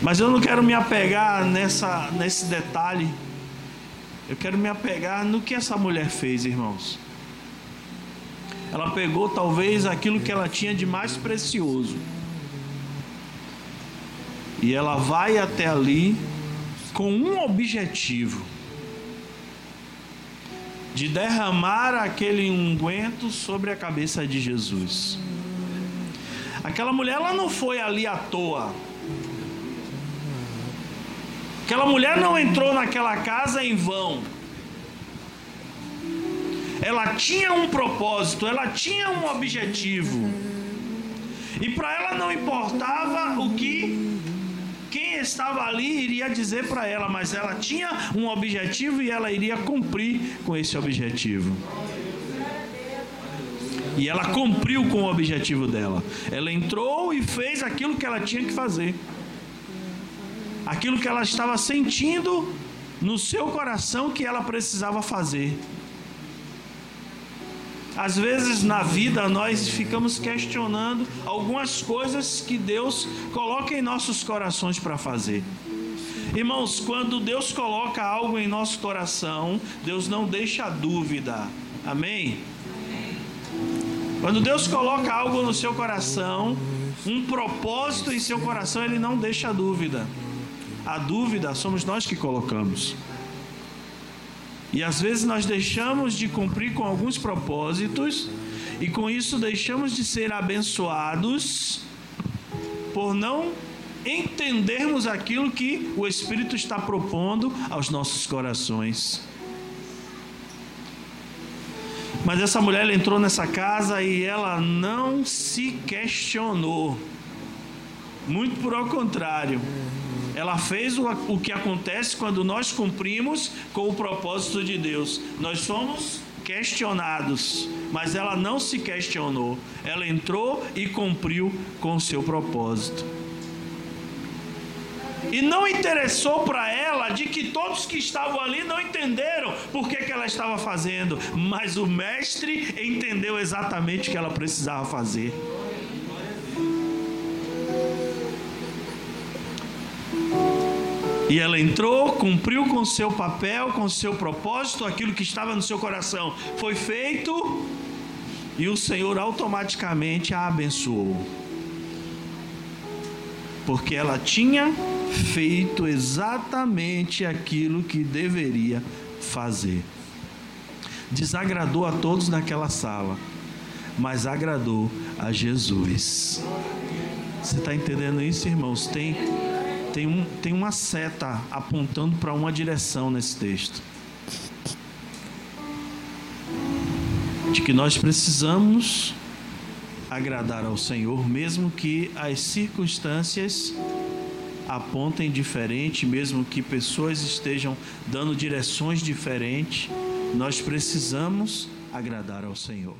Mas eu não quero me apegar nessa, nesse detalhe. Eu quero me apegar no que essa mulher fez, irmãos. Ela pegou talvez aquilo que ela tinha de mais precioso. E ela vai até ali com um objetivo: de derramar aquele unguento sobre a cabeça de Jesus. Aquela mulher ela não foi ali à toa. Aquela mulher não entrou naquela casa em vão. Ela tinha um propósito, ela tinha um objetivo. E para ela não importava o que quem estava ali iria dizer para ela, mas ela tinha um objetivo e ela iria cumprir com esse objetivo. E ela cumpriu com o objetivo dela. Ela entrou e fez aquilo que ela tinha que fazer aquilo que ela estava sentindo no seu coração que ela precisava fazer. Às vezes na vida nós ficamos questionando algumas coisas que Deus coloca em nossos corações para fazer. Irmãos, quando Deus coloca algo em nosso coração, Deus não deixa dúvida. Amém? Quando Deus coloca algo no seu coração, um propósito em seu coração, Ele não deixa dúvida. A dúvida somos nós que colocamos. E às vezes nós deixamos de cumprir com alguns propósitos e com isso deixamos de ser abençoados por não entendermos aquilo que o Espírito está propondo aos nossos corações. Mas essa mulher entrou nessa casa e ela não se questionou. Muito por ao contrário. Ela fez o, o que acontece quando nós cumprimos com o propósito de Deus. Nós somos questionados, mas ela não se questionou. Ela entrou e cumpriu com o seu propósito. E não interessou para ela de que todos que estavam ali não entenderam por que, que ela estava fazendo, mas o mestre entendeu exatamente o que ela precisava fazer. E ela entrou, cumpriu com seu papel, com seu propósito, aquilo que estava no seu coração foi feito, e o Senhor automaticamente a abençoou. Porque ela tinha feito exatamente aquilo que deveria fazer. Desagradou a todos naquela sala, mas agradou a Jesus. Você está entendendo isso, irmãos? Tem tem, um, tem uma seta apontando para uma direção nesse texto. De que nós precisamos agradar ao Senhor, mesmo que as circunstâncias apontem diferente, mesmo que pessoas estejam dando direções diferentes, nós precisamos agradar ao Senhor.